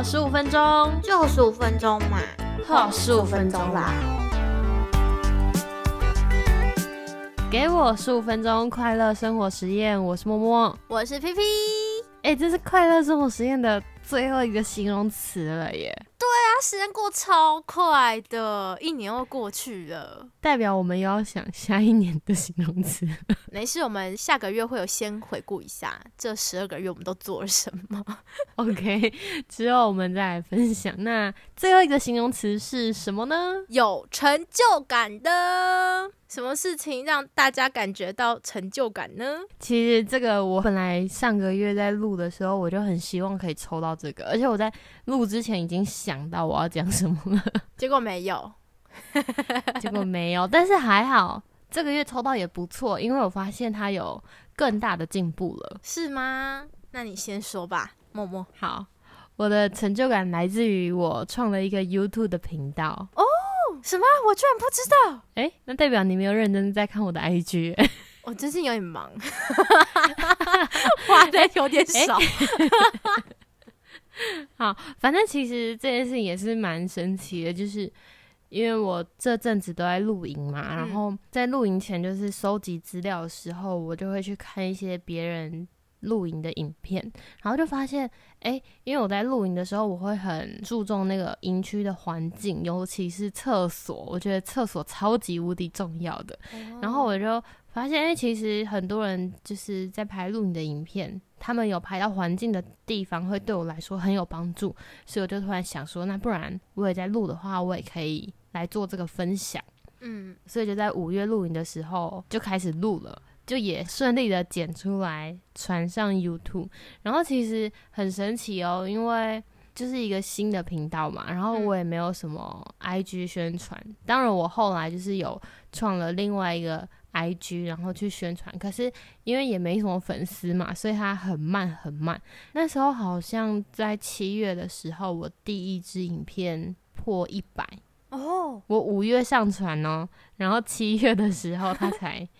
好十五分钟，就十五分钟嘛，好十五分钟啦。给我十五分钟快乐生活实验，我是默默，我是 P P。哎，这是快乐生活实验的最后一个形容词了耶。对啊时间过超快的，一年又过去了，代表我们又要想下一年的形容词。没事，我们下个月会有先回顾一下这十二个月我们都做了什么。OK，之后我们再来分享。那最后一个形容词是什么呢？有成就感的。什么事情让大家感觉到成就感呢？其实这个我本来上个月在录的时候，我就很希望可以抽到这个，而且我在录之前已经想到我要讲什么了，结果没有，结果没有，但是还好这个月抽到也不错，因为我发现它有更大的进步了，是吗？那你先说吧，默默。好，我的成就感来自于我创了一个 YouTube 的频道哦。什么？我居然不知道！哎，那代表你没有认真在看我的 IG。我最近有点忙，花的有点少。好，反正其实这件事情也是蛮神奇的，就是因为我这阵子都在露营嘛，然后在露营前就是收集资料的时候，我就会去看一些别人。露营的影片，然后就发现，哎，因为我在露营的时候，我会很注重那个营区的环境，尤其是厕所，我觉得厕所超级无敌重要的。然后我就发现，哎，其实很多人就是在拍露营的影片，他们有拍到环境的地方，会对我来说很有帮助。所以我就突然想说，那不然我也在录的话，我也可以来做这个分享。嗯，所以就在五月录影的时候就开始录了。就也顺利的剪出来传上 YouTube，然后其实很神奇哦，因为就是一个新的频道嘛，然后我也没有什么 IG 宣传，当然我后来就是有创了另外一个 IG，然后去宣传，可是因为也没什么粉丝嘛，所以它很慢很慢。那时候好像在七月的时候，我第一支影片破一百哦，我五月上传哦，然后七月的时候它才。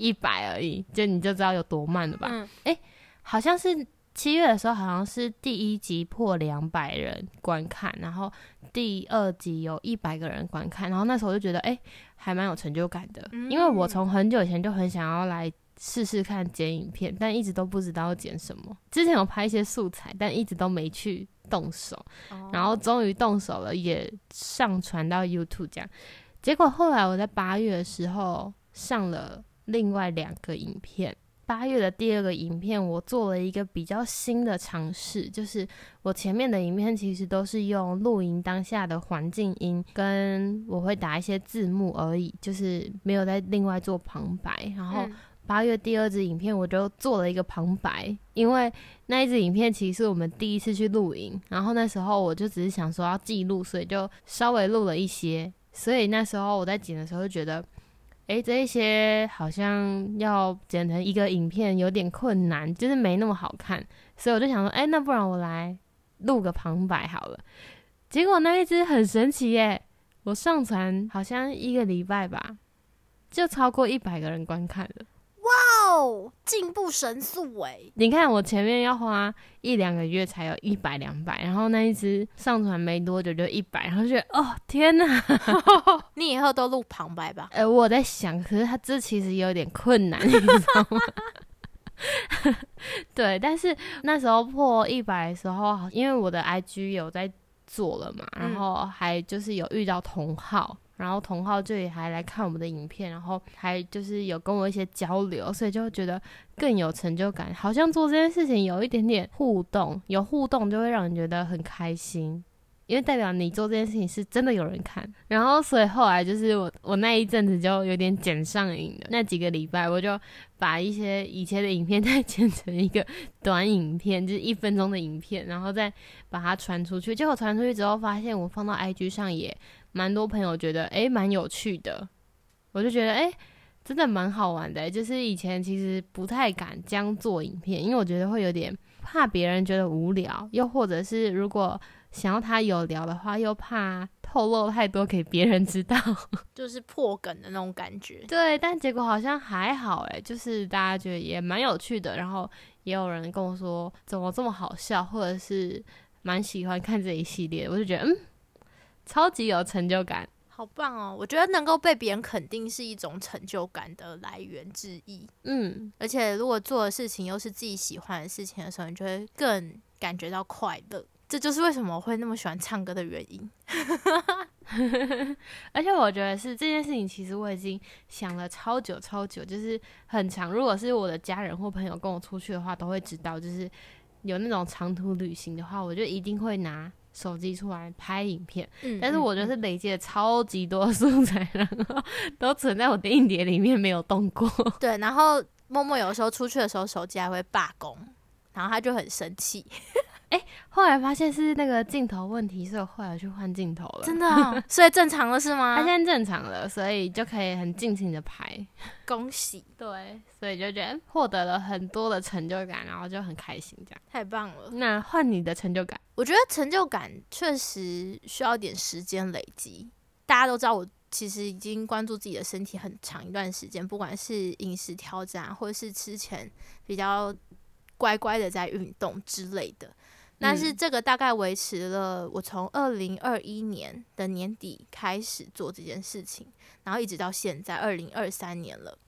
一百而已，就你就知道有多慢了吧？嗯，哎，好像是七月的时候，好像是第一集破两百人观看，然后第二集有一百个人观看，然后那时候我就觉得，哎，还蛮有成就感的，因为我从很久以前就很想要来试试看剪影片，但一直都不知道要剪什么。之前有拍一些素材，但一直都没去动手，然后终于动手了，也上传到 YouTube 这样。结果后来我在八月的时候上了。另外两个影片，八月的第二个影片，我做了一个比较新的尝试，就是我前面的影片其实都是用录音当下的环境音，跟我会打一些字幕而已，就是没有再另外做旁白。然后八月第二支影片，我就做了一个旁白，因为那一支影片其实是我们第一次去露营，然后那时候我就只是想说要记录，所以就稍微录了一些。所以那时候我在剪的时候就觉得。哎，这一些好像要剪成一个影片有点困难，就是没那么好看，所以我就想说，哎，那不然我来录个旁白好了。结果那一只很神奇耶，我上传好像一个礼拜吧，就超过一百个人观看了。哇哦，进步神速哎！你看我前面要花一两个月才有一百两百，然后那一只上传没多久就一百，然后觉得哦天哪！你以后都录旁白吧？呃，我在想，可是他这其实有点困难，你知道吗？对，但是那时候破一百的时候，因为我的 IG 有在做了嘛，然后还就是有遇到同号。然后同号这里还来看我们的影片，然后还就是有跟我一些交流，所以就觉得更有成就感，好像做这件事情有一点点互动，有互动就会让人觉得很开心。因为代表你做这件事情是真的有人看，然后所以后来就是我我那一阵子就有点剪上瘾了。那几个礼拜我就把一些以前的影片 再剪成一个短影片，就是一分钟的影片，然后再把它传出去。结果传出去之后，发现我放到 IG 上也蛮多朋友觉得诶蛮有趣的，我就觉得诶真的蛮好玩的。就是以前其实不太敢这样做影片，因为我觉得会有点怕别人觉得无聊，又或者是如果。想要他有聊的话，又怕透露太多给别人知道，就是破梗的那种感觉。对，但结果好像还好诶，就是大家觉得也蛮有趣的，然后也有人跟我说怎么这么好笑，或者是蛮喜欢看这一系列，我就觉得嗯，超级有成就感。好棒哦！我觉得能够被别人肯定是一种成就感的来源之一。嗯，而且如果做的事情又是自己喜欢的事情的时候，你就会更感觉到快乐。这就是为什么我会那么喜欢唱歌的原因。而且我觉得是这件事情，其实我已经想了超久超久，就是很长。如果是我的家人或朋友跟我出去的话，都会知道，就是有那种长途旅行的话，我就一定会拿。手机出来拍影片，但是我觉得是累积了超级多素材，然后都存在我的硬碟里面没有动过。对，然后默默有时候出去的时候手机还会罢工，然后他就很生气。哎，后来发现是那个镜头问题，所以后来去换镜头了。真的，所以正常了是吗？他现在正常了，所以就可以很尽情的拍。恭喜，对，所以就觉得获得了很多的成就感，然后就很开心，这样太棒了。那换你的成就感，我觉得成就感确实需要点时间累积。大家都知道，我其实已经关注自己的身体很长一段时间，不管是饮食调整，或者是之前比较乖乖的在运动之类的。但是这个大概维持了我从二零二一年的年底开始做这件事情，然后一直到现在二零二三年了。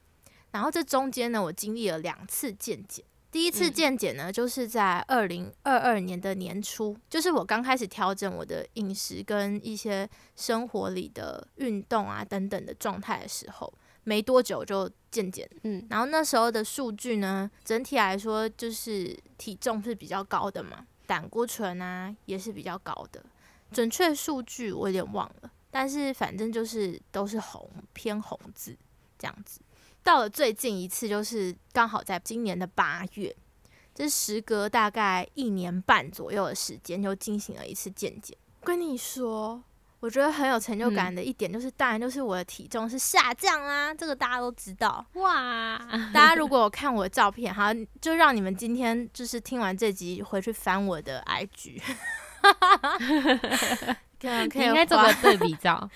然后这中间呢，我经历了两次健检。第一次健检呢，就是在二零二二年的年初，就是我刚开始调整我的饮食跟一些生活里的运动啊等等的状态的时候，没多久就健检。嗯，然后那时候的数据呢，整体来说就是体重是比较高的嘛。胆固醇啊也是比较高的，准确数据我有点忘了，但是反正就是都是红偏红字这样子。到了最近一次，就是刚好在今年的八月，这时隔大概一年半左右的时间，就进行了一次健检。跟你说。我觉得很有成就感的一点就是，当然就是我的体重是下降啊，这个大家都知道哇。大家如果有看我的照片，好，就让你们今天就是听完这集回去翻我的 IG，可以应该做个对比照。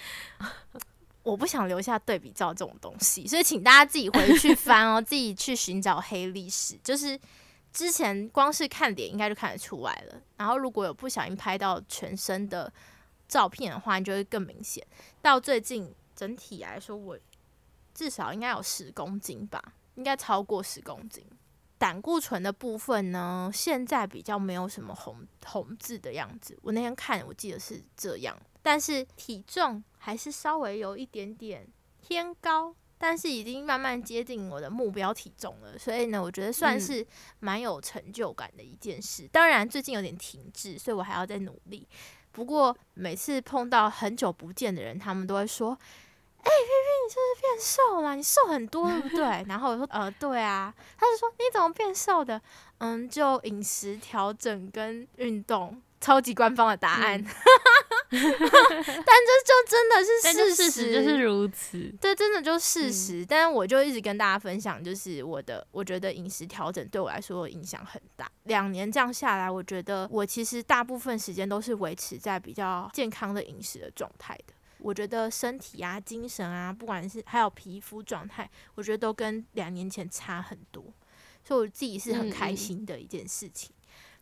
我不想留下对比照这种东西，所以请大家自己回去翻哦，自己去寻找黑历史。就是之前光是看脸应该就看得出来了，然后如果有不小心拍到全身的。照片的话，你就会更明显。到最近整体来说，我至少应该有十公斤吧，应该超过十公斤。胆固醇的部分呢，现在比较没有什么红红字的样子。我那天看，我记得是这样。但是体重还是稍微有一点点偏高，但是已经慢慢接近我的目标体重了。所以呢，我觉得算是蛮有成就感的一件事。当然，最近有点停滞，所以我还要再努力。不过每次碰到很久不见的人，他们都会说：“哎，皮皮，你是不是变瘦了？你瘦很多，对不对？”然后我说：“呃，对啊。”他就说：“你怎么变瘦的？”嗯，就饮食调整跟运动。超级官方的答案，但这就真的是事实，就是如此。对，真的就事实。但是我就一直跟大家分享，就是我的，我觉得饮食调整对我来说影响很大。两年这样下来，我觉得我其实大部分时间都是维持在比较健康的饮食的状态的。我觉得身体啊、精神啊，不管是还有皮肤状态，我觉得都跟两年前差很多。所以我自己是很开心的一件事情。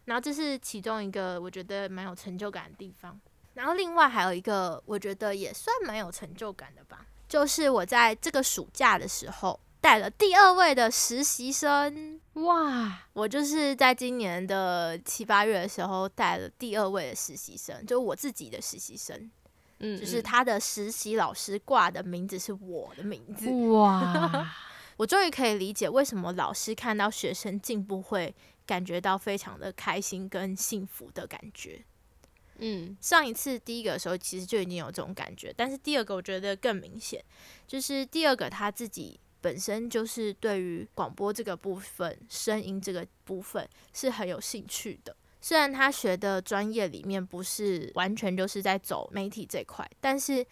然后这是其中一个我觉得蛮有成就感的地方，然后另外还有一个我觉得也算蛮有成就感的吧，就是我在这个暑假的时候带了第二位的实习生，哇！我就是在今年的七八月的时候带了第二位的实习生，就是我自己的实习生，嗯，就是他的实习老师挂的名字是我的名字，哇！我终于可以理解为什么老师看到学生进步会。感觉到非常的开心跟幸福的感觉，嗯，上一次第一个的时候其实就已经有这种感觉，但是第二个我觉得更明显，就是第二个他自己本身就是对于广播这个部分、声音这个部分是很有兴趣的。虽然他学的专业里面不是完全就是在走媒体这块，但是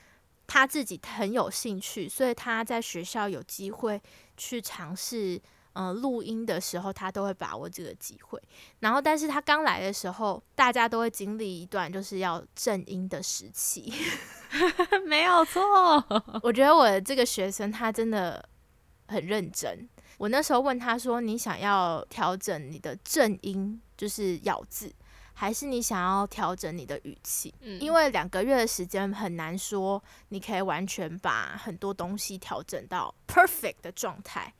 他自己很有兴趣，所以他在学校有机会去尝试。嗯，录音的时候他都会把握这个机会，然后，但是他刚来的时候，大家都会经历一段就是要正音的时期，没有错。我觉得我的这个学生他真的很认真。我那时候问他说：“你想要调整你的正音，就是咬字，还是你想要调整你的语气？嗯因为两个月的时间很难说，你可以完全把很多东西调整到 perfect 的状态，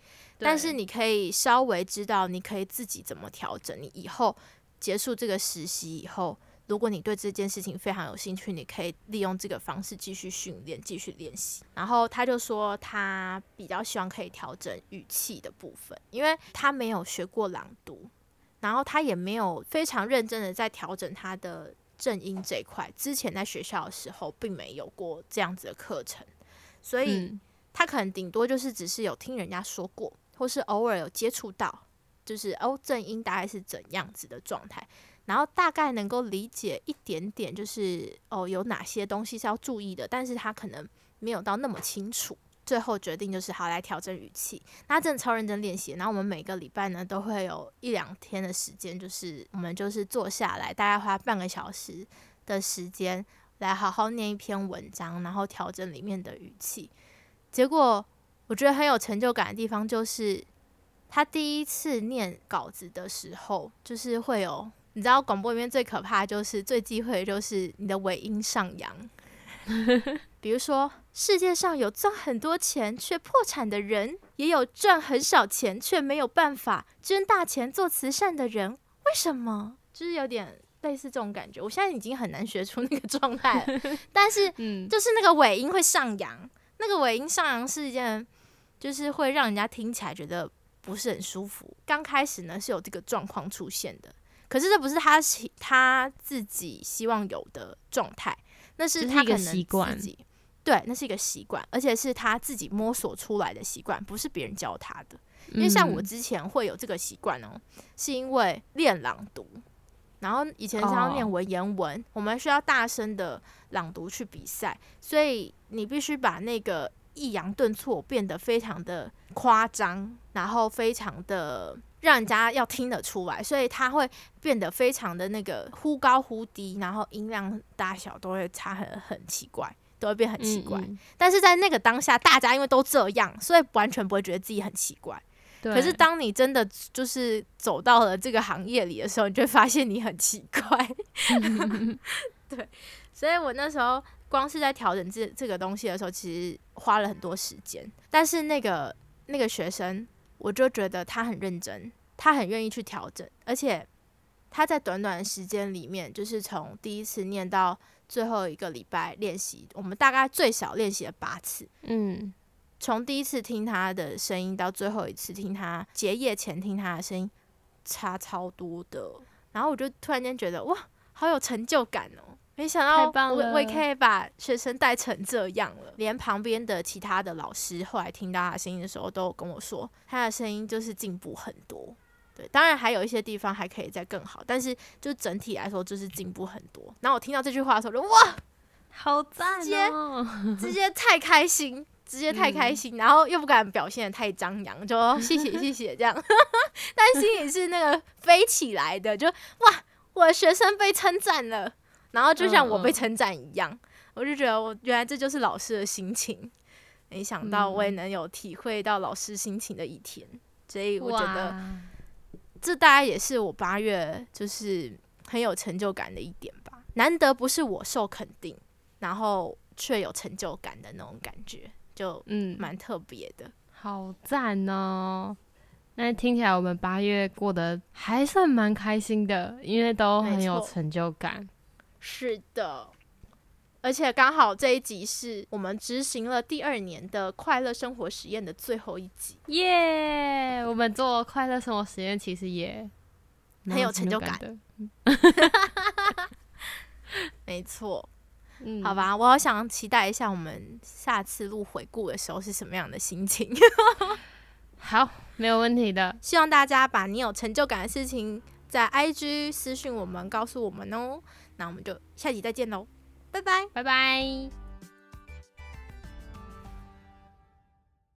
但是你可以稍微知道你可以自己怎么调整。你以后结束这个实习以后，如果你对这件事情非常有兴趣，你可以利用这个方式继续训练、继续练习。然后他就说，他比较希望可以调整语气的部分，因为他没有学过朗读，然后他也没有非常认真的在调整他的正音这一块。之前在学校的时候，并没有过这样子的课程，所以。嗯他可能顶多就是只是有听人家说过，或是偶尔有接触到，就是哦正音大概是怎样子的状态，然后大概能够理解一点点，就是哦有哪些东西是要注意的，但是他可能没有到那么清楚。最后决定就是好来调整语气，那真的超认真练习。然后我们每个礼拜呢都会有一两天的时间，就是我们就是坐下来，大概花半个小时的时间来好好念一篇文章，然后调整里面的语气。结果我觉得很有成就感的地方，就是他第一次念稿子的时候，就是会有你知道广播里面最可怕的就是最忌讳的就是你的尾音上扬。比如说，世界上有赚很多钱却破产的人，也有赚很少钱却没有办法捐大钱做慈善的人，为什么？就是有点类似这种感觉。我现在已经很难学出那个状态了，但是嗯，就是那个尾音会上扬，那个尾音上扬是一件，就是会让人家听起来觉得不是很舒服。刚开始呢是有这个状况出现的，可是这不是他喜他自己希望有的状态，那是他可能自己对，那是一个习惯，而且是他自己摸索出来的习惯，不是别人教他的。因为像我嗯之前会有这个习惯哦，是因为练朗读，然后以前是要念哦文言文，我们需要大声的朗读去比赛，所以你必须把那个抑扬顿挫变得非常的夸张，然后非常的让人家要听得出来，所以它会变得非常的那个忽高忽低，然后音量大小都会差很很奇怪。都会变很奇怪，嗯嗯但是在那个当下，大家因为都这样，所以完全不会觉得自己很奇怪。对可是当你真的就是走到了这个行业里的时候，你就会发现你很奇怪。对，所以我那时候光是在调整这这个东西的时候，其实花了很多时间。但是那个那个学生，我就觉得他很认真，他很愿意去调整，而且他在短短的时间里面，就是从第一次念到最后一个礼拜练习，我们大概最少练习了八次。嗯，从第一次听他的声音到最后一次听他结业前听他的声音，差超多的。然后我就突然间觉得哇，好有成就感哦！没想到我我也可以把学生带成这样了。连旁边的其他的老师后来听到他的声音的时候，都跟我说，他的声音就是进步很多。对，当然还有一些地方还可以再更好，但是就整体来说就是进步很多。然后我听到这句话的时候，就哇，好赞直接哦！直接太开心，直接太开心，然后又不敢表现的太张扬，就哦谢谢谢谢这样，但心里是那个飞起来的，就哇，我的学生被称赞了，然后就像我被称赞一样，我就觉得我原来这就是老师的心情，没想到我也嗯能有体会到老师心情的一天，所以我觉得哇这大概也是我八月就是很有成就感的一点吧。难得不是我受肯定，然后却有成就感的那种感觉，就嗯，蛮特别的。好赞哦！那听起来我们八月过得还算蛮开心的，因为都很有成就感。是的，而且刚好这一集是我们执行了第二年的快乐生活实验的最后一集，耶我们做快乐生活实验其实也很有成就感感的。没错。嗯，好，吧，我好想期待一下我们下次录回顾的时候是什么样的心情。好，没有问题的。希望大家把你有成就感的事情在 IG 私讯我们，告诉我们哦。那我们就下集再见喽，拜拜。拜拜。